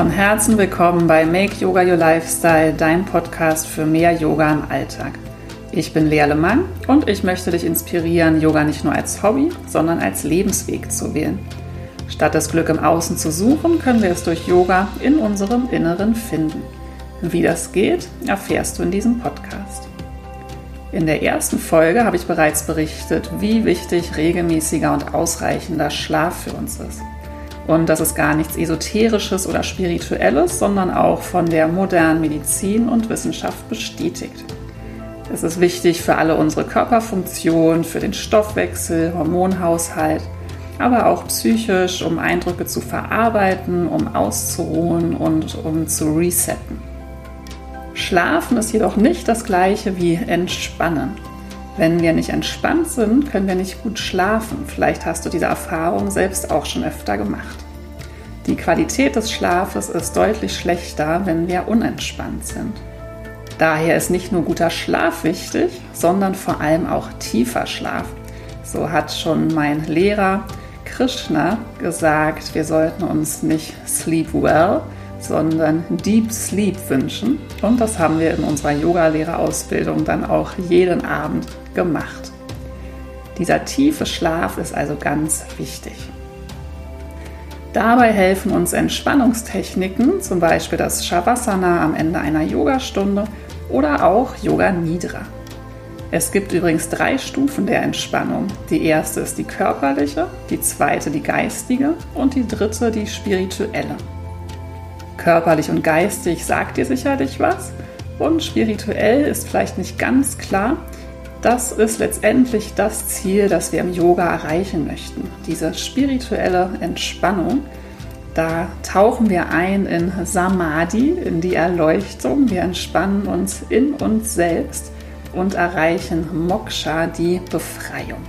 Von Herzen willkommen bei Make Yoga Your Lifestyle, dein Podcast für mehr Yoga im Alltag. Ich bin Lea Lehmann und ich möchte dich inspirieren, Yoga nicht nur als Hobby, sondern als Lebensweg zu wählen. Statt das Glück im Außen zu suchen, können wir es durch Yoga in unserem Inneren finden. Wie das geht, erfährst du in diesem Podcast. In der ersten Folge habe ich bereits berichtet, wie wichtig regelmäßiger und ausreichender Schlaf für uns ist. Und das ist gar nichts Esoterisches oder Spirituelles, sondern auch von der modernen Medizin und Wissenschaft bestätigt. Es ist wichtig für alle unsere Körperfunktionen, für den Stoffwechsel, Hormonhaushalt, aber auch psychisch, um Eindrücke zu verarbeiten, um auszuruhen und um zu resetten. Schlafen ist jedoch nicht das gleiche wie entspannen. Wenn wir nicht entspannt sind, können wir nicht gut schlafen. Vielleicht hast du diese Erfahrung selbst auch schon öfter gemacht. Die Qualität des Schlafes ist deutlich schlechter, wenn wir unentspannt sind. Daher ist nicht nur guter Schlaf wichtig, sondern vor allem auch tiefer Schlaf. So hat schon mein Lehrer Krishna gesagt, wir sollten uns nicht sleep well, sondern Deep Sleep wünschen. Und das haben wir in unserer Yoga-Lehrerausbildung dann auch jeden Abend gemacht. Dieser tiefe Schlaf ist also ganz wichtig. Dabei helfen uns Entspannungstechniken, zum Beispiel das Shavasana am Ende einer Yogastunde oder auch Yoga Nidra. Es gibt übrigens drei Stufen der Entspannung. Die erste ist die körperliche, die zweite die geistige und die dritte die spirituelle. Körperlich und geistig sagt dir sicherlich was und spirituell ist vielleicht nicht ganz klar, das ist letztendlich das Ziel, das wir im Yoga erreichen möchten. Diese spirituelle Entspannung. Da tauchen wir ein in Samadhi, in die Erleuchtung. Wir entspannen uns in uns selbst und erreichen Moksha, die Befreiung.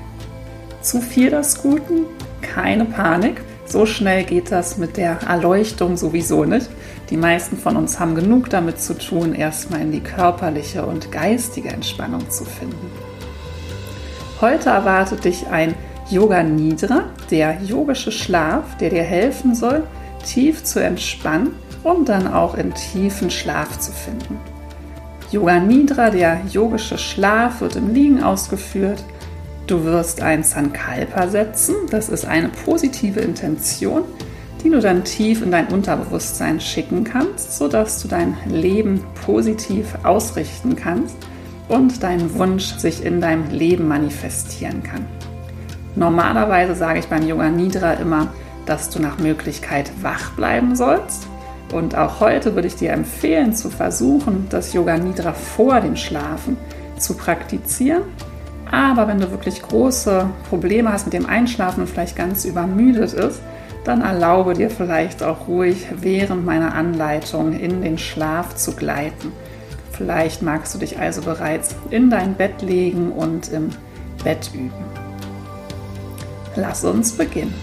Zu viel des Guten? Keine Panik. So schnell geht das mit der Erleuchtung sowieso nicht. Die meisten von uns haben genug damit zu tun, erstmal in die körperliche und geistige Entspannung zu finden. Heute erwartet dich ein Yoga Nidra, der yogische Schlaf, der dir helfen soll, tief zu entspannen und dann auch in tiefen Schlaf zu finden. Yoga Nidra, der yogische Schlaf, wird im Liegen ausgeführt. Du wirst ein Sankalpa setzen, das ist eine positive Intention, die du dann tief in dein Unterbewusstsein schicken kannst, sodass du dein Leben positiv ausrichten kannst und dein Wunsch sich in deinem Leben manifestieren kann. Normalerweise sage ich beim Yoga Nidra immer, dass du nach Möglichkeit wach bleiben sollst. Und auch heute würde ich dir empfehlen, zu versuchen, das Yoga Nidra vor dem Schlafen zu praktizieren. Aber wenn du wirklich große Probleme hast mit dem Einschlafen und vielleicht ganz übermüdet ist, dann erlaube dir vielleicht auch ruhig während meiner Anleitung in den Schlaf zu gleiten. Vielleicht magst du dich also bereits in dein Bett legen und im Bett üben. Lass uns beginnen.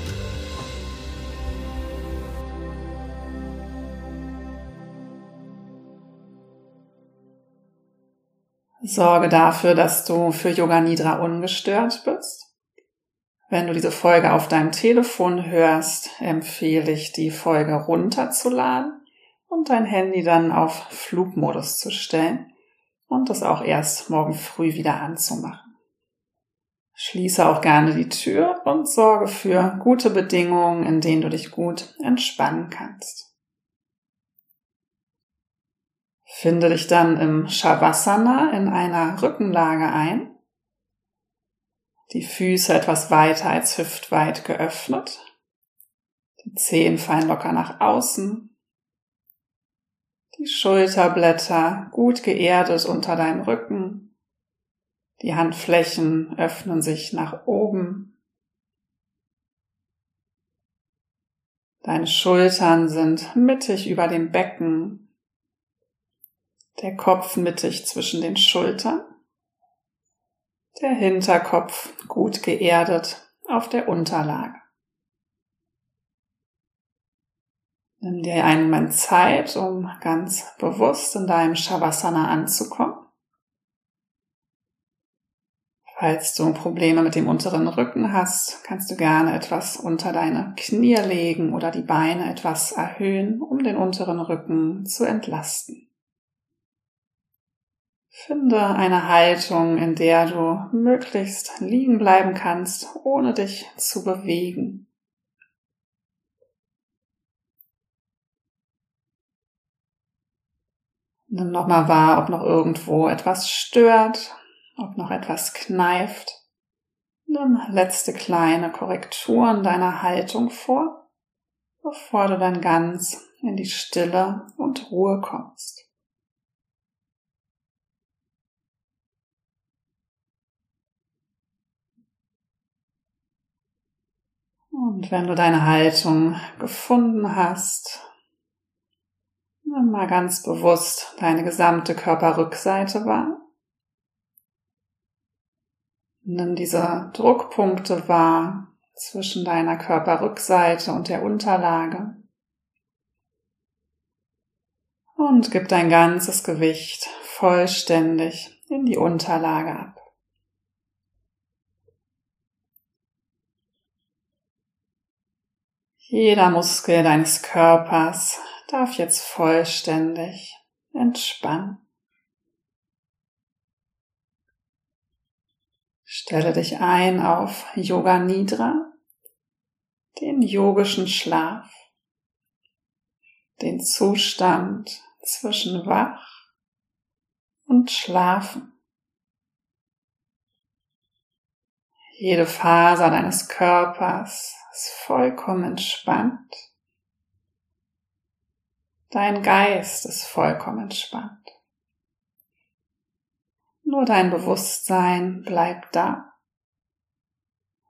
Sorge dafür, dass du für Yoga Nidra ungestört bist. Wenn du diese Folge auf deinem Telefon hörst, empfehle ich, die Folge runterzuladen und dein Handy dann auf Flugmodus zu stellen und das auch erst morgen früh wieder anzumachen. Schließe auch gerne die Tür und sorge für gute Bedingungen, in denen du dich gut entspannen kannst. Finde dich dann im Shavasana in einer Rückenlage ein die Füße etwas weiter als hüftweit geöffnet. Die Zehen fallen locker nach außen. Die Schulterblätter gut geerdet unter deinem Rücken. Die Handflächen öffnen sich nach oben. Deine Schultern sind mittig über dem Becken. Der Kopf mittig zwischen den Schultern der Hinterkopf gut geerdet auf der Unterlage. Nimm dir einen Moment Zeit, um ganz bewusst in deinem Shavasana anzukommen. Falls du Probleme mit dem unteren Rücken hast, kannst du gerne etwas unter deine Knie legen oder die Beine etwas erhöhen, um den unteren Rücken zu entlasten. Finde eine Haltung, in der du möglichst liegen bleiben kannst, ohne dich zu bewegen. Nimm nochmal wahr, ob noch irgendwo etwas stört, ob noch etwas kneift. Nimm letzte kleine Korrekturen deiner Haltung vor, bevor du dann ganz in die Stille und Ruhe kommst. Und wenn du deine Haltung gefunden hast, nimm mal ganz bewusst deine gesamte Körperrückseite wahr. Nimm diese Druckpunkte wahr zwischen deiner Körperrückseite und der Unterlage. Und gib dein ganzes Gewicht vollständig in die Unterlage ab. Jeder Muskel deines Körpers darf jetzt vollständig entspannen. Stelle dich ein auf Yoga Nidra, den yogischen Schlaf, den Zustand zwischen wach und schlafen. Jede Faser deines Körpers ist vollkommen entspannt. Dein Geist ist vollkommen entspannt. Nur dein Bewusstsein bleibt da,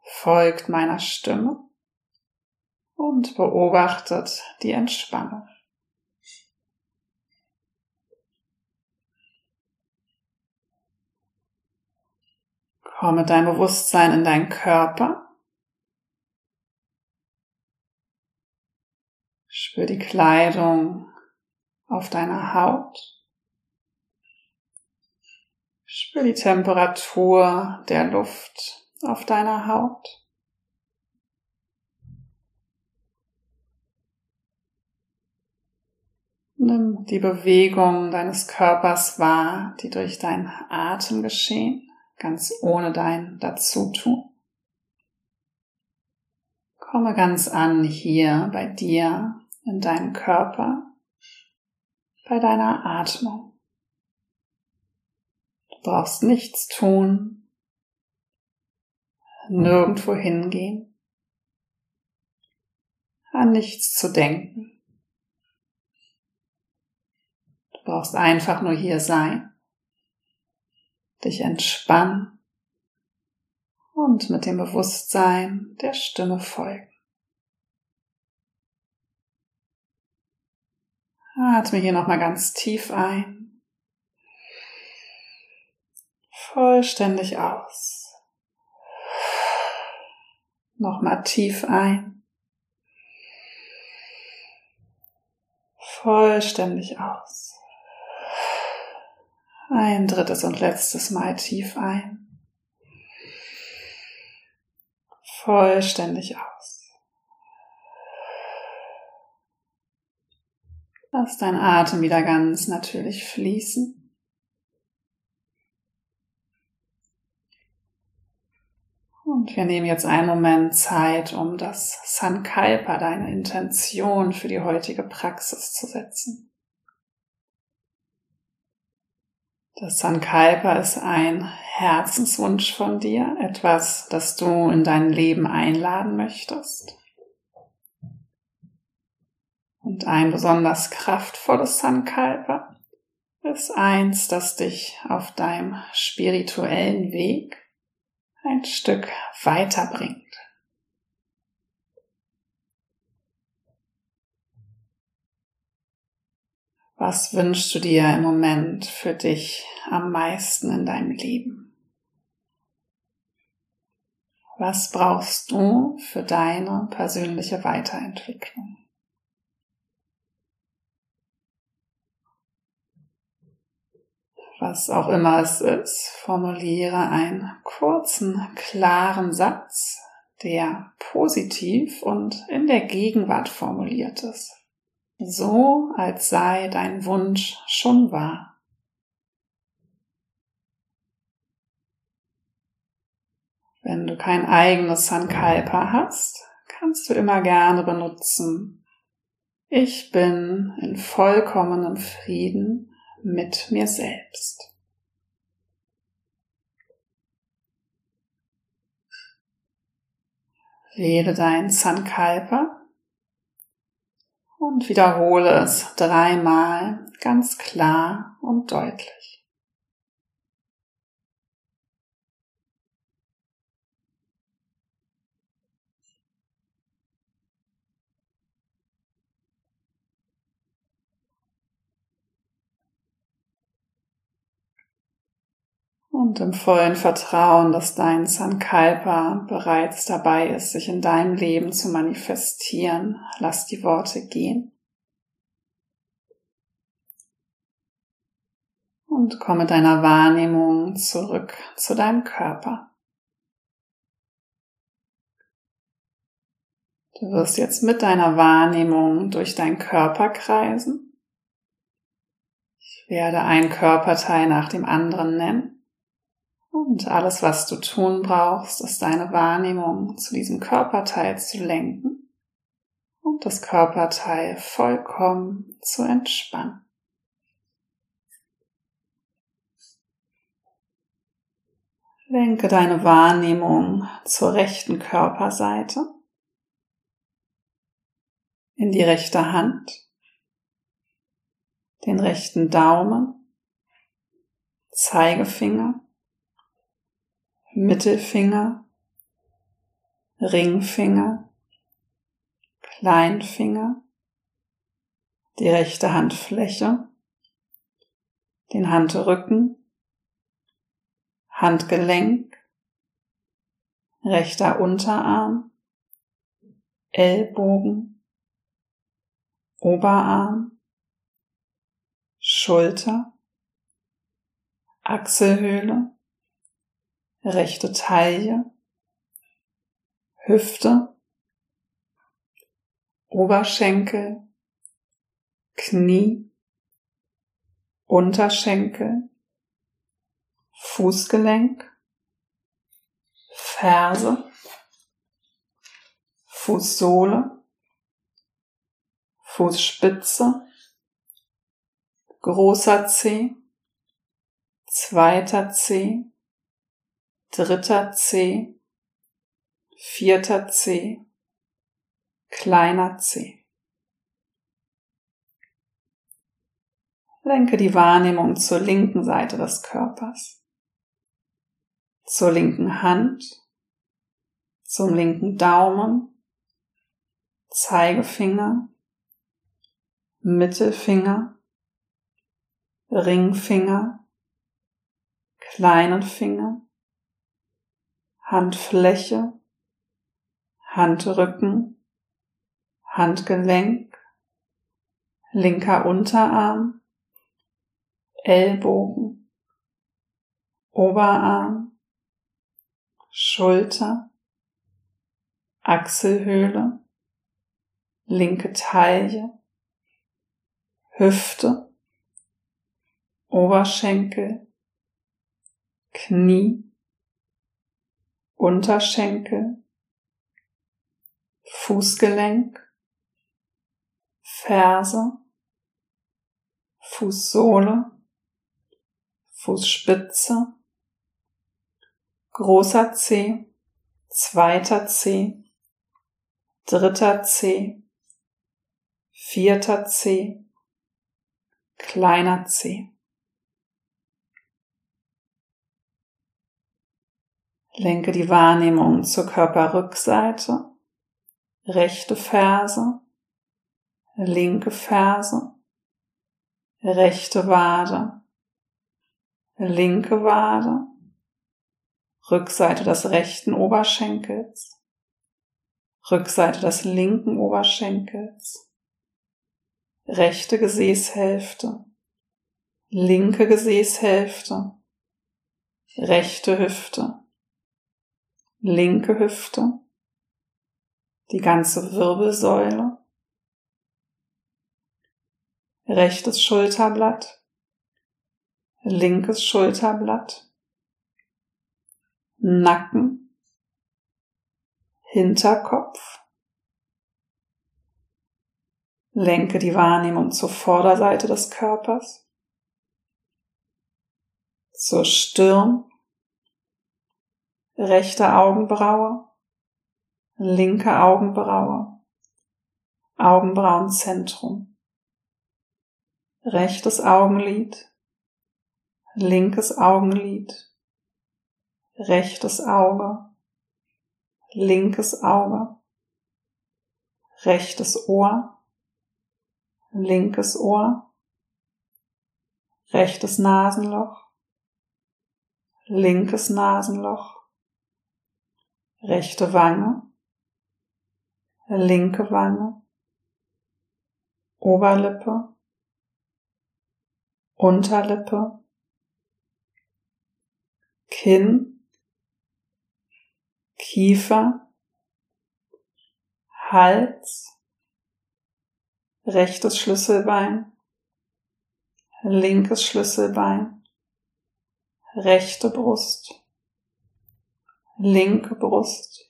folgt meiner Stimme und beobachtet die Entspannung. Komm mit deinem Bewusstsein in deinen Körper. Spür die Kleidung auf deiner Haut. Spür die Temperatur der Luft auf deiner Haut. Nimm die Bewegung deines Körpers wahr, die durch deinen Atem geschehen, ganz ohne dein Dazutun. Komme ganz an hier bei dir, in deinem Körper, bei deiner Atmung. Du brauchst nichts tun, nirgendwo hingehen, an nichts zu denken. Du brauchst einfach nur hier sein, dich entspannen und mit dem Bewusstsein der Stimme folgen. Atme hier nochmal ganz tief ein vollständig aus. Nochmal tief ein. Vollständig aus. Ein drittes und letztes Mal tief ein. Vollständig aus. Lass dein Atem wieder ganz natürlich fließen. Und wir nehmen jetzt einen Moment Zeit, um das Sankalpa, deine Intention für die heutige Praxis zu setzen. Das Sankalpa ist ein Herzenswunsch von dir, etwas, das du in dein Leben einladen möchtest. Und ein besonders kraftvolles Sankalpa ist eins, das dich auf deinem spirituellen Weg ein Stück weiterbringt. Was wünschst du dir im Moment für dich am meisten in deinem Leben? Was brauchst du für deine persönliche Weiterentwicklung? Was auch immer es ist, formuliere einen kurzen, klaren Satz, der positiv und in der Gegenwart formuliert ist. So, als sei dein Wunsch schon wahr. Wenn du kein eigenes Sankalpa hast, kannst du immer gerne benutzen. Ich bin in vollkommenem Frieden mit mir selbst. Wähle dein Sankalpa und wiederhole es dreimal ganz klar und deutlich. Und im vollen Vertrauen, dass dein Sankalpa bereits dabei ist, sich in deinem Leben zu manifestieren, lass die Worte gehen. Und komme deiner Wahrnehmung zurück zu deinem Körper. Du wirst jetzt mit deiner Wahrnehmung durch deinen Körper kreisen. Ich werde ein Körperteil nach dem anderen nennen. Und alles, was du tun brauchst, ist deine Wahrnehmung zu diesem Körperteil zu lenken und das Körperteil vollkommen zu entspannen. Lenke deine Wahrnehmung zur rechten Körperseite, in die rechte Hand, den rechten Daumen, Zeigefinger, Mittelfinger, Ringfinger, Kleinfinger, die rechte Handfläche, den Handrücken, Handgelenk, rechter Unterarm, Ellbogen, Oberarm, Schulter, Achselhöhle, rechte Taille, Hüfte, Oberschenkel, Knie, Unterschenkel, Fußgelenk, Ferse, Fußsohle, Fußspitze, großer Zeh, zweiter Zeh, dritter C, vierter C, kleiner C. Lenke die Wahrnehmung zur linken Seite des Körpers, zur linken Hand, zum linken Daumen, Zeigefinger, Mittelfinger, Ringfinger, kleinen Finger, Handfläche, Handrücken, Handgelenk, linker Unterarm, Ellbogen, Oberarm, Schulter, Achselhöhle, linke Taille, Hüfte, Oberschenkel, Knie, Unterschenkel, Fußgelenk, Ferse, Fußsohle, Fußspitze, großer Zeh, zweiter Zeh, dritter Zeh, vierter Zeh, kleiner Zeh. Lenke die Wahrnehmung zur Körperrückseite, rechte Ferse, linke Ferse, rechte Wade, linke Wade, Rückseite des rechten Oberschenkels, Rückseite des linken Oberschenkels, rechte Gesäßhälfte, linke Gesäßhälfte, rechte Hüfte, linke Hüfte, die ganze Wirbelsäule, rechtes Schulterblatt, linkes Schulterblatt, Nacken, Hinterkopf, lenke die Wahrnehmung zur Vorderseite des Körpers, zur Stirn, rechte Augenbraue, linke Augenbraue, Augenbrauenzentrum, rechtes Augenlid, linkes Augenlid, rechtes Auge, linkes Auge, rechtes Ohr, linkes Ohr, rechtes Nasenloch, linkes Nasenloch, rechte Wange, linke Wange, Oberlippe, Unterlippe, Kinn, Kiefer, Hals, rechtes Schlüsselbein, linkes Schlüsselbein, rechte Brust, linke Brust,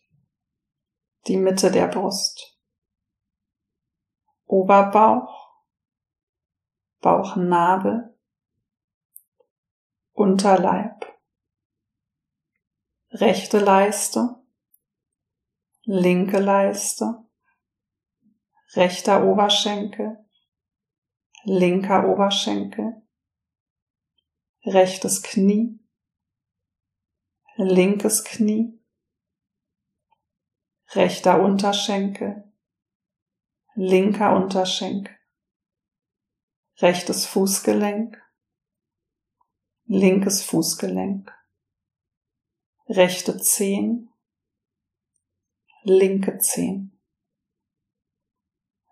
die Mitte der Brust, Oberbauch, Bauchnabel, Unterleib, rechte Leiste, linke Leiste, rechter Oberschenkel, linker Oberschenkel, rechtes Knie, linkes Knie, rechter Unterschenkel, linker Unterschenkel, rechtes Fußgelenk, linkes Fußgelenk, rechte Zehen, linke Zehen.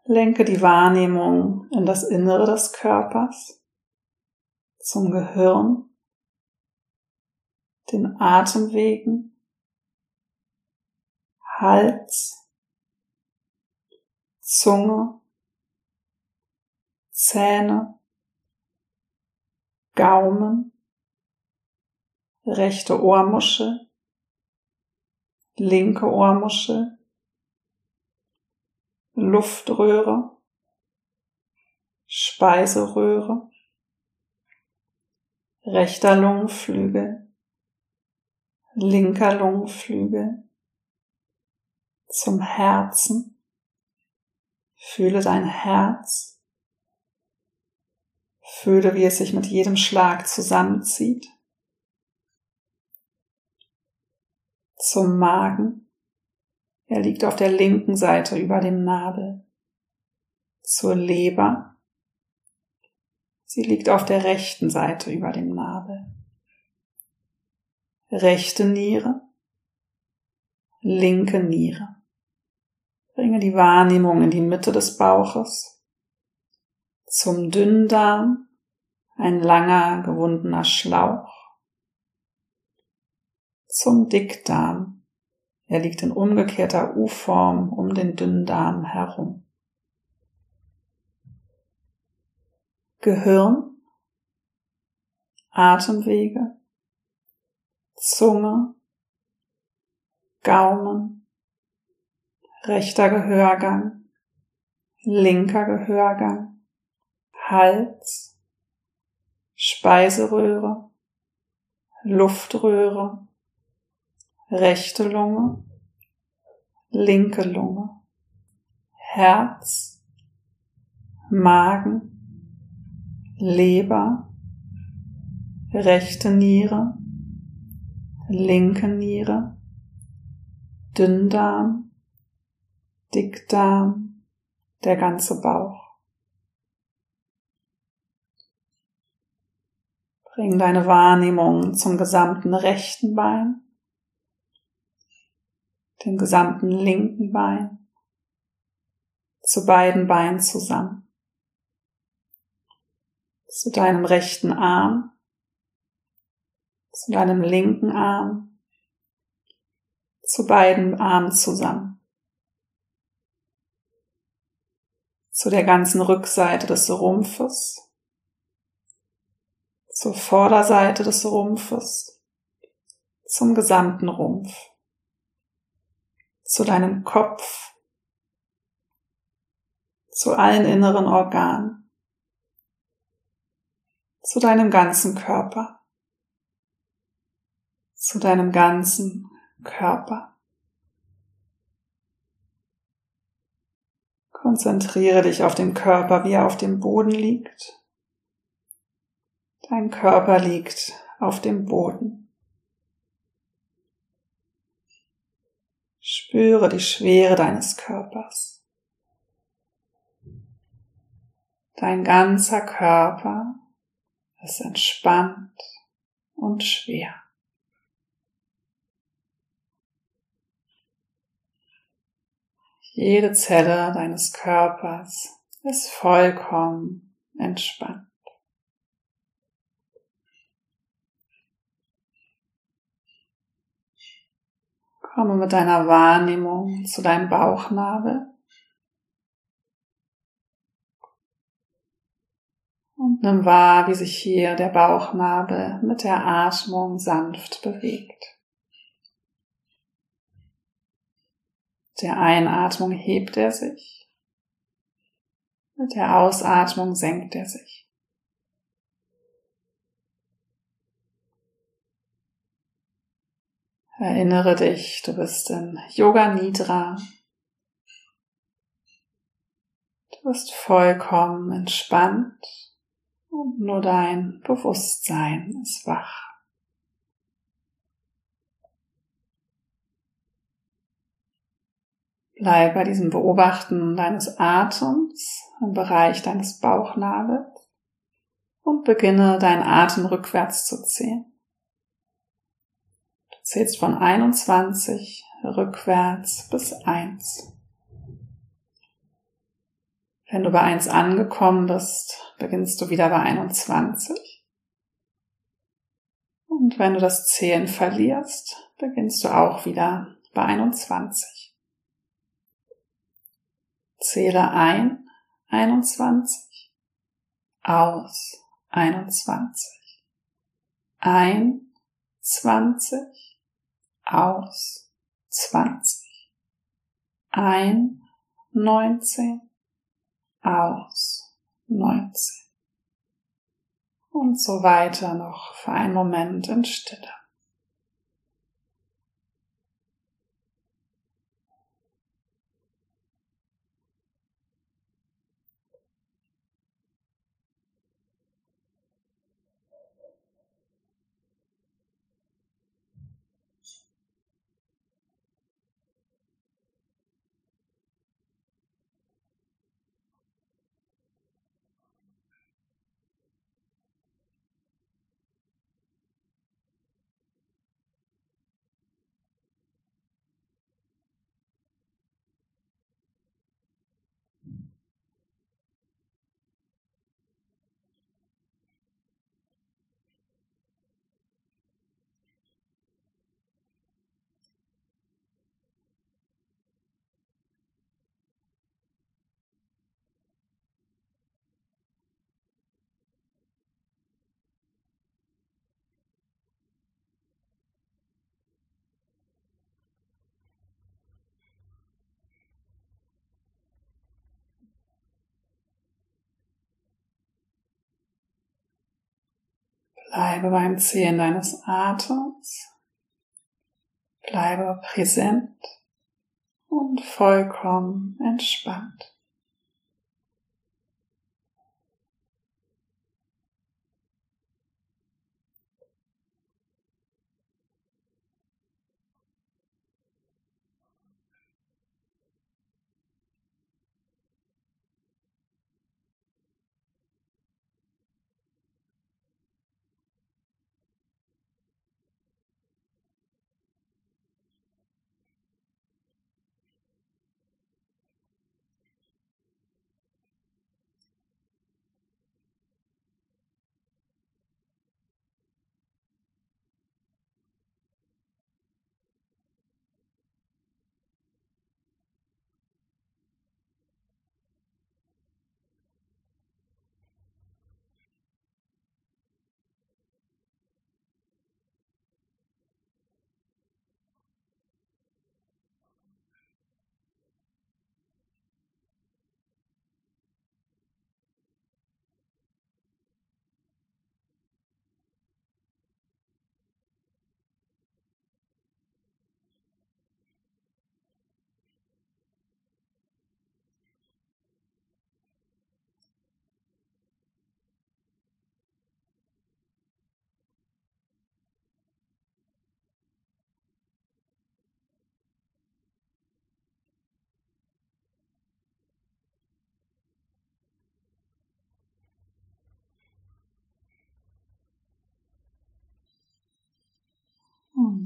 Lenke die Wahrnehmung in das Innere des Körpers zum Gehirn, den Atemwegen, Hals, Zunge, Zähne, Gaumen, rechte Ohrmuschel, linke Ohrmuschel, Luftröhre, Speiseröhre, rechter Lungenflügel, linker Lungenflügel, zum Herzen. Fühle dein Herz. Fühle, wie es sich mit jedem Schlag zusammenzieht. Zum Magen. Er liegt auf der linken Seite über dem Nabel. Zur Leber. Sie liegt auf der rechten Seite über dem Nabel. Rechte Niere, linke Niere. Bringe die Wahrnehmung in die Mitte des Bauches. Zum Dünndarm, ein langer, gewundener Schlauch. Zum Dickdarm. Er liegt in umgekehrter U-Form um den Dünndarm herum. Gehirn, Atemwege, Zunge, Gaumen, rechter Gehörgang, linker Gehörgang, Hals, Speiseröhre, Luftröhre, rechte Lunge, linke Lunge, Herz, Magen, Leber, rechte Niere, linke Niere, Dünndarm, Dickdarm, der ganze Bauch. Bring deine Wahrnehmung zum gesamten rechten Bein, dem gesamten linken Bein, zu beiden Beinen zusammen zu deinem rechten Arm, zu deinem linken Arm, zu beiden Armen zusammen, zu der ganzen Rückseite des Rumpfes, zur Vorderseite des Rumpfes, zum gesamten Rumpf, zu deinem Kopf, zu allen inneren Organen zu deinem ganzen Körper, zu deinem ganzen Körper. Konzentriere dich auf den Körper, wie er auf dem Boden liegt. Dein Körper liegt auf dem Boden. Spüre die Schwere deines Körpers. Dein ganzer Körper ist entspannt und schwer. Jede Zelle deines Körpers ist vollkommen entspannt. Komme mit deiner Wahrnehmung zu deinem Bauchnabel. Und nimm wahr, wie sich hier der Bauchnabel mit der Atmung sanft bewegt. Der Einatmung hebt er sich. Mit der Ausatmung senkt er sich. Erinnere dich, du bist in Yoga Nidra. Du bist vollkommen entspannt und nur dein Bewusstsein ist wach. Bleib bei diesem Beobachten deines Atems im Bereich deines Bauchnabels und beginne deinen Atem rückwärts zu zählen. Du zählst von 21 rückwärts bis 1. Wenn du bei 1 angekommen bist, beginnst du wieder bei 21. Und wenn du das Zählen verlierst, beginnst du auch wieder bei 21. Zähle ein, 21, aus, 21, ein, 20, aus, 20, ein, 19, aus 19 und so weiter noch für einen Moment in Stille. Bleibe beim Zählen deines Atems. Bleibe präsent und vollkommen entspannt.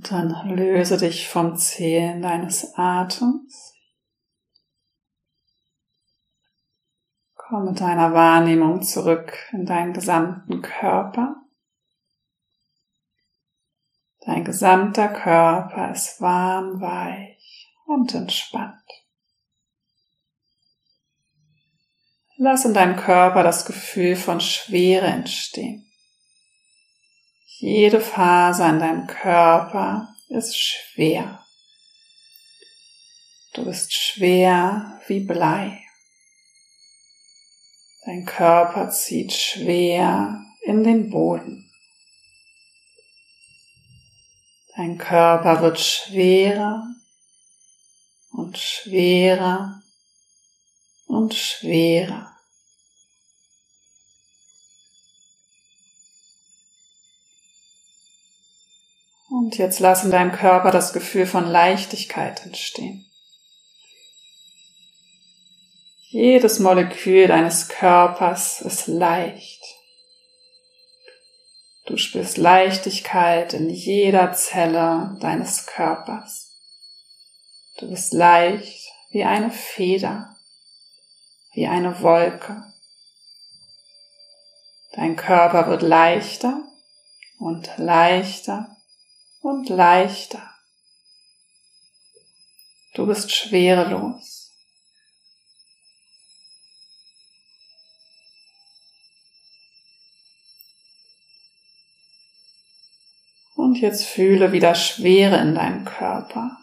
Und dann löse dich vom Zählen deines Atems. Komm mit deiner Wahrnehmung zurück in deinen gesamten Körper. Dein gesamter Körper ist warm, weich und entspannt. Lass in deinem Körper das Gefühl von Schwere entstehen. Jede Faser in deinem Körper ist schwer. Du bist schwer wie Blei. Dein Körper zieht schwer in den Boden. Dein Körper wird schwerer und schwerer und schwerer. Und jetzt lass in deinem Körper das Gefühl von Leichtigkeit entstehen. Jedes Molekül deines Körpers ist leicht. Du spürst Leichtigkeit in jeder Zelle deines Körpers. Du bist leicht wie eine Feder, wie eine Wolke. Dein Körper wird leichter und leichter und leichter. Du bist schwerelos. Und jetzt fühle wieder Schwere in deinem Körper.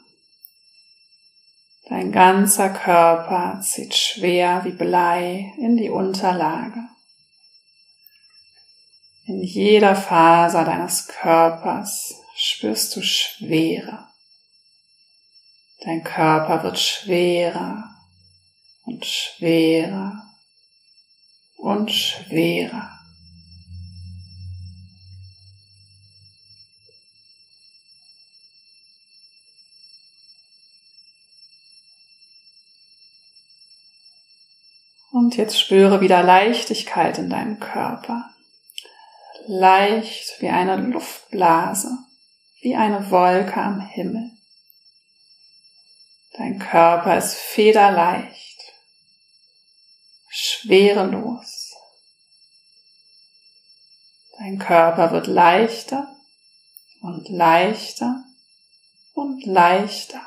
Dein ganzer Körper zieht schwer wie Blei in die Unterlage. In jeder Faser deines Körpers spürst du Schwere. Dein Körper wird schwerer und schwerer und schwerer. Und jetzt spüre wieder Leichtigkeit in deinem Körper. Leicht wie eine Luftblase, wie eine Wolke am Himmel. Dein Körper ist federleicht, schwerelos. Dein Körper wird leichter und leichter und leichter.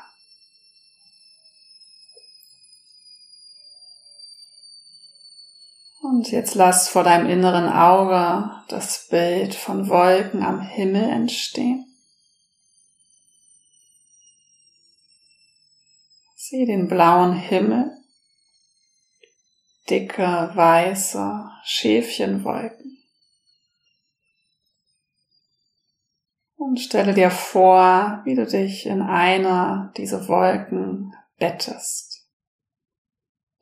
Und jetzt lass vor deinem inneren Auge das Bild von Wolken am Himmel entstehen. Sieh den blauen Himmel, dicke, weiße Schäfchenwolken. Und stelle dir vor, wie du dich in einer dieser Wolken bettest.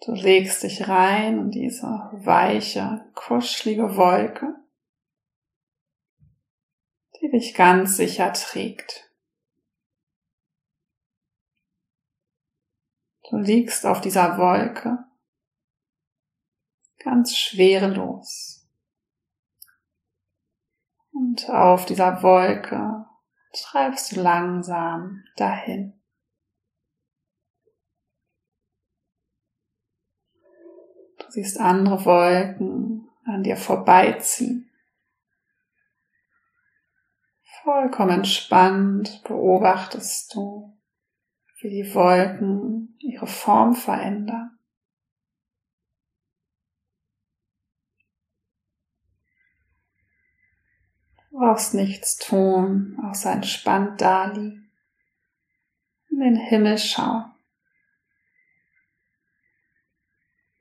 Du legst dich rein in diese weiche, kuschelige Wolke, die dich ganz sicher trägt. Du liegst auf dieser Wolke ganz schwerelos. Und auf dieser Wolke treibst du langsam dahin. Du siehst andere Wolken an dir vorbeiziehen. Vollkommen entspannt beobachtest du, wie die Wolken ihre Form verändern. Du brauchst nichts tun, außer entspannt daliegen, in den Himmel schauen.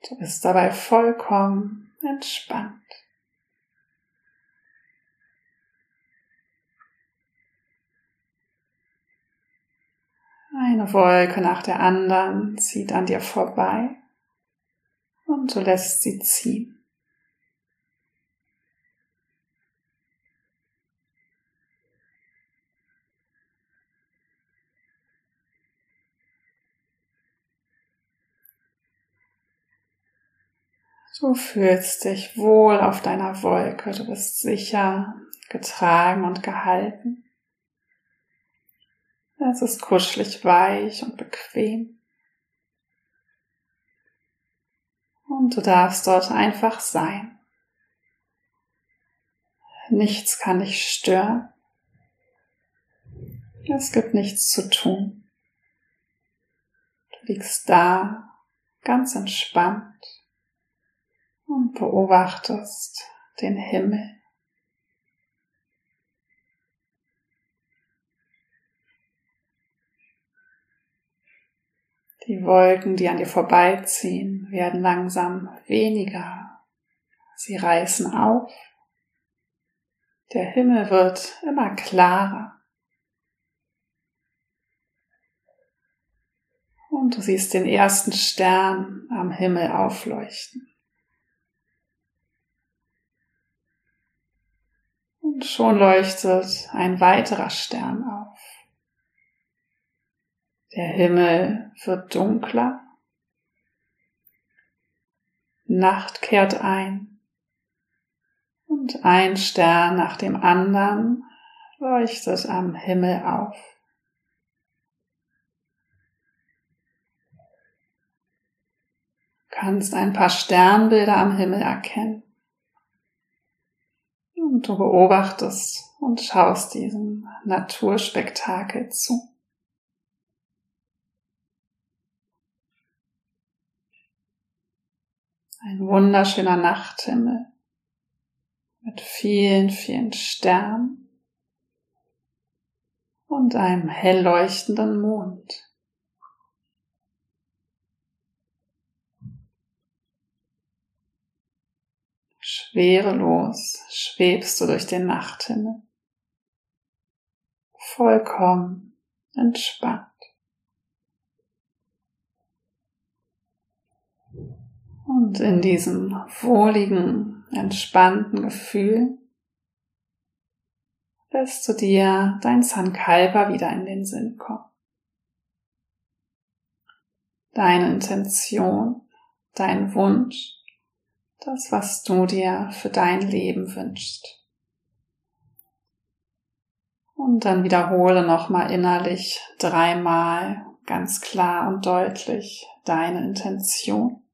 Du bist dabei vollkommen entspannt. Eine Wolke nach der anderen zieht an dir vorbei und du lässt sie ziehen. Du fühlst dich wohl auf deiner Wolke, du bist sicher, getragen und gehalten. Es ist kuschelig weich und bequem. Und du darfst dort einfach sein. Nichts kann dich stören. Es gibt nichts zu tun. Du liegst da, ganz entspannt und beobachtest den Himmel. Die Wolken, die an dir vorbeiziehen, werden langsam weniger. Sie reißen auf. Der Himmel wird immer klarer. Und du siehst den ersten Stern am Himmel aufleuchten. Und schon leuchtet ein weiterer Stern auf. Der Himmel wird dunkler. Nacht kehrt ein. Und ein Stern nach dem anderen leuchtet am Himmel auf. Du kannst ein paar Sternbilder am Himmel erkennen. Und du beobachtest und schaust diesem Naturspektakel zu. Ein wunderschöner Nachthimmel mit vielen, vielen Sternen und einem hell leuchtenden Mond. Schwerelos schwebst du durch den Nachthimmel, vollkommen entspannt. Und in diesem wohligen, entspannten Gefühl lässt du dir dein Sankalpa wieder in den Sinn kommen. Deine Intention, dein Wunsch, das, was du dir für dein Leben wünschst. Und dann wiederhole nochmal innerlich dreimal ganz klar und deutlich deine Intention.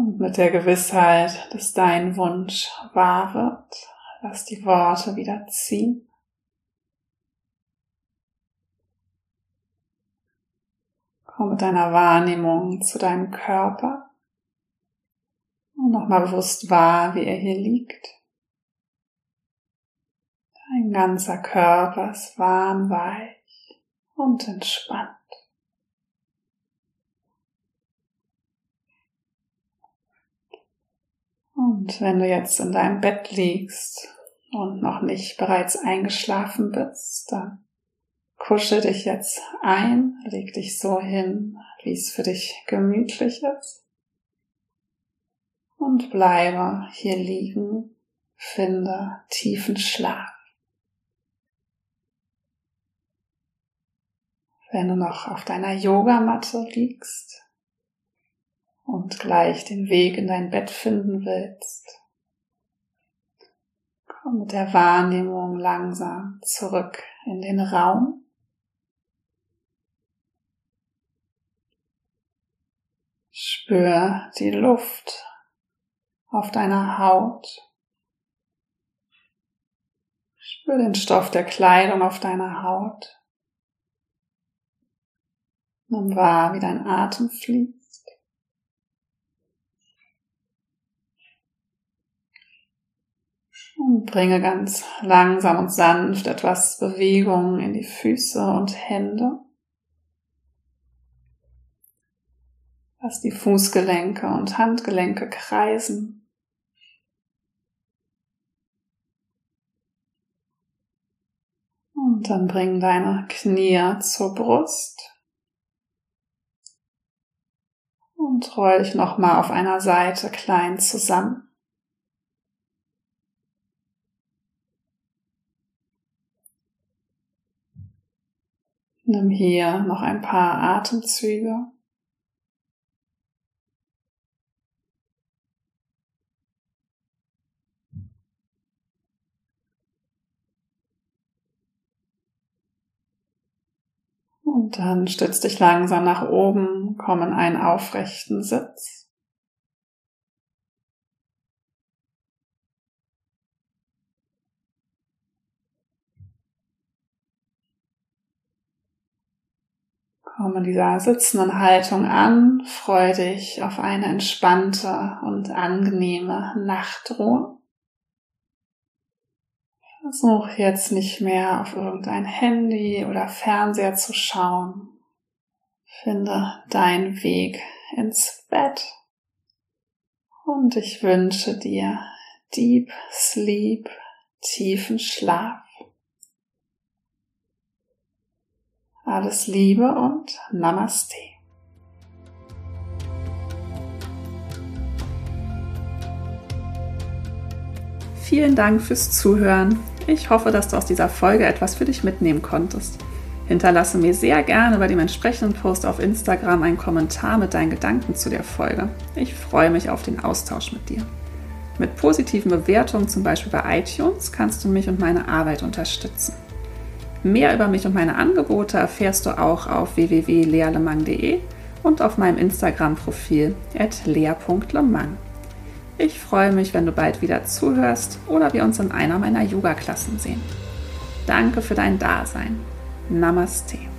Und mit der Gewissheit, dass dein Wunsch wahr wird, lass die Worte wieder ziehen. Komm mit deiner Wahrnehmung zu deinem Körper und nochmal bewusst wahr, wie er hier liegt. Dein ganzer Körper ist warm, weich und entspannt. Und wenn du jetzt in deinem Bett liegst und noch nicht bereits eingeschlafen bist, dann kuschel dich jetzt ein, leg dich so hin, wie es für dich gemütlich ist. Und bleibe hier liegen, finde tiefen Schlaf. Wenn du noch auf deiner Yogamatte liegst, und gleich den Weg in dein Bett finden willst, komm mit der Wahrnehmung langsam zurück in den Raum. Spür die Luft auf deiner Haut. Spür den Stoff der Kleidung auf deiner Haut. Nimm wahr, wie dein Atem fließt. Und bringe ganz langsam und sanft etwas Bewegung in die Füße und Hände. Lass die Fußgelenke und Handgelenke kreisen. Und dann bring deine Knie zur Brust. Und roll dich nochmal auf einer Seite klein zusammen. Nimm hier noch ein paar Atemzüge. Und dann stütz dich langsam nach oben, komm in einen aufrechten Sitz. Komm in dieser sitzenden Haltung an, freu dich auf eine entspannte und angenehme Nachtruhe. Versuch jetzt nicht mehr auf irgendein Handy oder Fernseher zu schauen. Finde deinen Weg ins Bett. Und ich wünsche dir Deep Sleep, tiefen Schlaf. Alles Liebe und Namaste. Vielen Dank fürs Zuhören. Ich hoffe, dass du aus dieser Folge etwas für dich mitnehmen konntest. Hinterlasse mir sehr gerne bei dem entsprechenden Post auf Instagram einen Kommentar mit deinen Gedanken zu der Folge. Ich freue mich auf den Austausch mit dir. Mit positiven Bewertungen, zum Beispiel bei iTunes, kannst du mich und meine Arbeit unterstützen. Mehr über mich und meine Angebote erfährst du auch auf www.lealemang.de und auf meinem Instagram-Profil lea.lemang. Ich freue mich, wenn du bald wieder zuhörst oder wir uns in einer meiner Yoga-Klassen sehen. Danke für dein Dasein. Namaste.